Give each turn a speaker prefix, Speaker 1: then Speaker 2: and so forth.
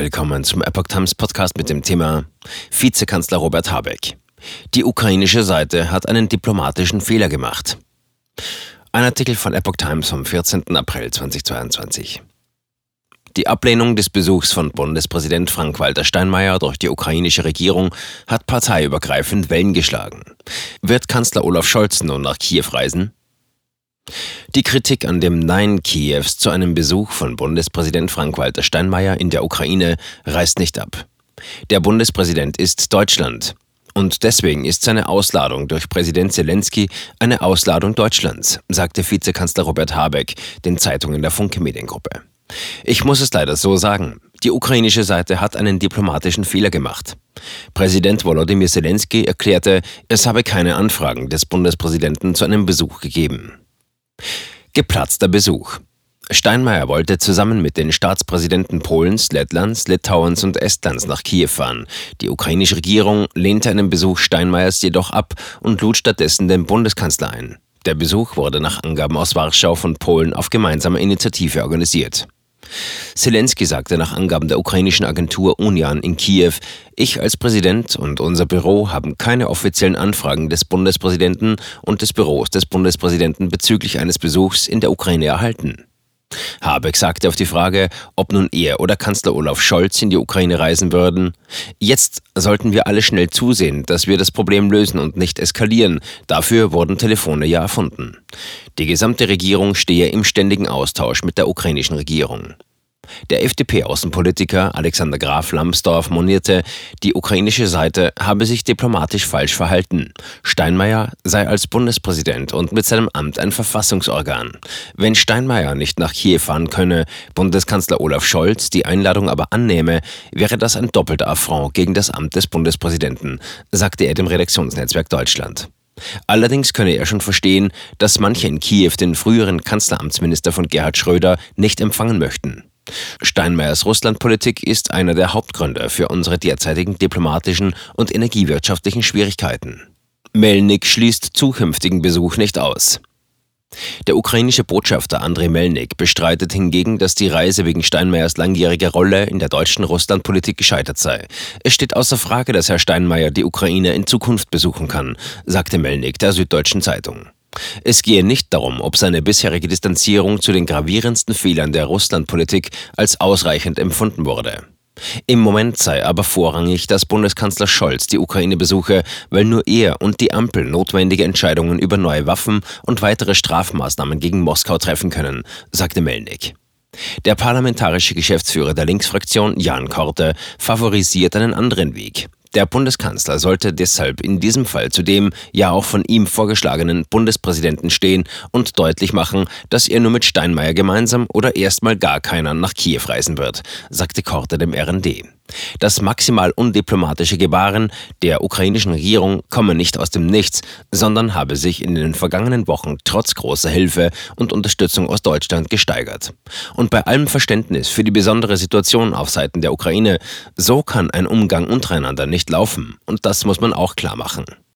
Speaker 1: willkommen zum Epoch Times Podcast mit dem Thema Vizekanzler Robert Habeck. Die ukrainische Seite hat einen diplomatischen Fehler gemacht. Ein Artikel von Epoch Times vom 14. April 2022. Die Ablehnung des Besuchs von Bundespräsident Frank-Walter Steinmeier durch die ukrainische Regierung hat parteiübergreifend Wellen geschlagen. Wird Kanzler Olaf Scholz nun nach Kiew reisen? Die Kritik an dem Nein Kiews zu einem Besuch von Bundespräsident Frank-Walter Steinmeier in der Ukraine reißt nicht ab. Der Bundespräsident ist Deutschland. Und deswegen ist seine Ausladung durch Präsident Zelensky eine Ausladung Deutschlands, sagte Vizekanzler Robert Habeck den Zeitungen der Funke Mediengruppe. Ich muss es leider so sagen. Die ukrainische Seite hat einen diplomatischen Fehler gemacht. Präsident Volodymyr Zelensky erklärte, es habe keine Anfragen des Bundespräsidenten zu einem Besuch gegeben. Geplatzter Besuch. Steinmeier wollte zusammen mit den Staatspräsidenten Polens, Lettlands, Litauens und Estlands nach Kiew fahren. Die ukrainische Regierung lehnte einen Besuch Steinmeiers jedoch ab und lud stattdessen den Bundeskanzler ein. Der Besuch wurde nach Angaben aus Warschau von Polen auf gemeinsame Initiative organisiert. Zelensky sagte nach Angaben der ukrainischen Agentur Unian in Kiew, ich als Präsident und unser Büro haben keine offiziellen Anfragen des Bundespräsidenten und des Büros des Bundespräsidenten bezüglich eines Besuchs in der Ukraine erhalten. Habeck sagte auf die Frage, ob nun er oder Kanzler Olaf Scholz in die Ukraine reisen würden, jetzt sollten wir alle schnell zusehen, dass wir das Problem lösen und nicht eskalieren. Dafür wurden Telefone ja erfunden. Die gesamte Regierung stehe im ständigen Austausch mit der ukrainischen Regierung. Der FDP-Außenpolitiker Alexander Graf Lambsdorff monierte, die ukrainische Seite habe sich diplomatisch falsch verhalten. Steinmeier sei als Bundespräsident und mit seinem Amt ein Verfassungsorgan. Wenn Steinmeier nicht nach Kiew fahren könne, Bundeskanzler Olaf Scholz die Einladung aber annehme, wäre das ein doppelter Affront gegen das Amt des Bundespräsidenten, sagte er dem Redaktionsnetzwerk Deutschland. Allerdings könne er schon verstehen, dass manche in Kiew den früheren Kanzleramtsminister von Gerhard Schröder nicht empfangen möchten. Steinmeiers Russlandpolitik ist einer der Hauptgründe für unsere derzeitigen diplomatischen und energiewirtschaftlichen Schwierigkeiten. Melnik schließt zukünftigen Besuch nicht aus. Der ukrainische Botschafter Andrei Melnik bestreitet hingegen, dass die Reise wegen Steinmeiers langjähriger Rolle in der deutschen Russlandpolitik gescheitert sei. Es steht außer Frage, dass Herr Steinmeier die Ukraine in Zukunft besuchen kann, sagte Melnik der Süddeutschen Zeitung. Es gehe nicht darum, ob seine bisherige Distanzierung zu den gravierendsten Fehlern der Russlandpolitik als ausreichend empfunden wurde. Im Moment sei aber vorrangig, dass Bundeskanzler Scholz die Ukraine besuche, weil nur er und die Ampel notwendige Entscheidungen über neue Waffen und weitere Strafmaßnahmen gegen Moskau treffen können, sagte Melnik. Der parlamentarische Geschäftsführer der Linksfraktion, Jan Korte, favorisiert einen anderen Weg. Der Bundeskanzler sollte deshalb in diesem Fall zu dem ja auch von ihm vorgeschlagenen Bundespräsidenten stehen und deutlich machen, dass er nur mit Steinmeier gemeinsam oder erstmal gar keiner nach Kiew reisen wird, sagte Korte dem RND. Das maximal undiplomatische Gebaren der ukrainischen Regierung komme nicht aus dem Nichts, sondern habe sich in den vergangenen Wochen trotz großer Hilfe und Unterstützung aus Deutschland gesteigert. Und bei allem Verständnis für die besondere Situation auf Seiten der Ukraine, so kann ein Umgang untereinander nicht laufen. Und das muss man auch klar machen.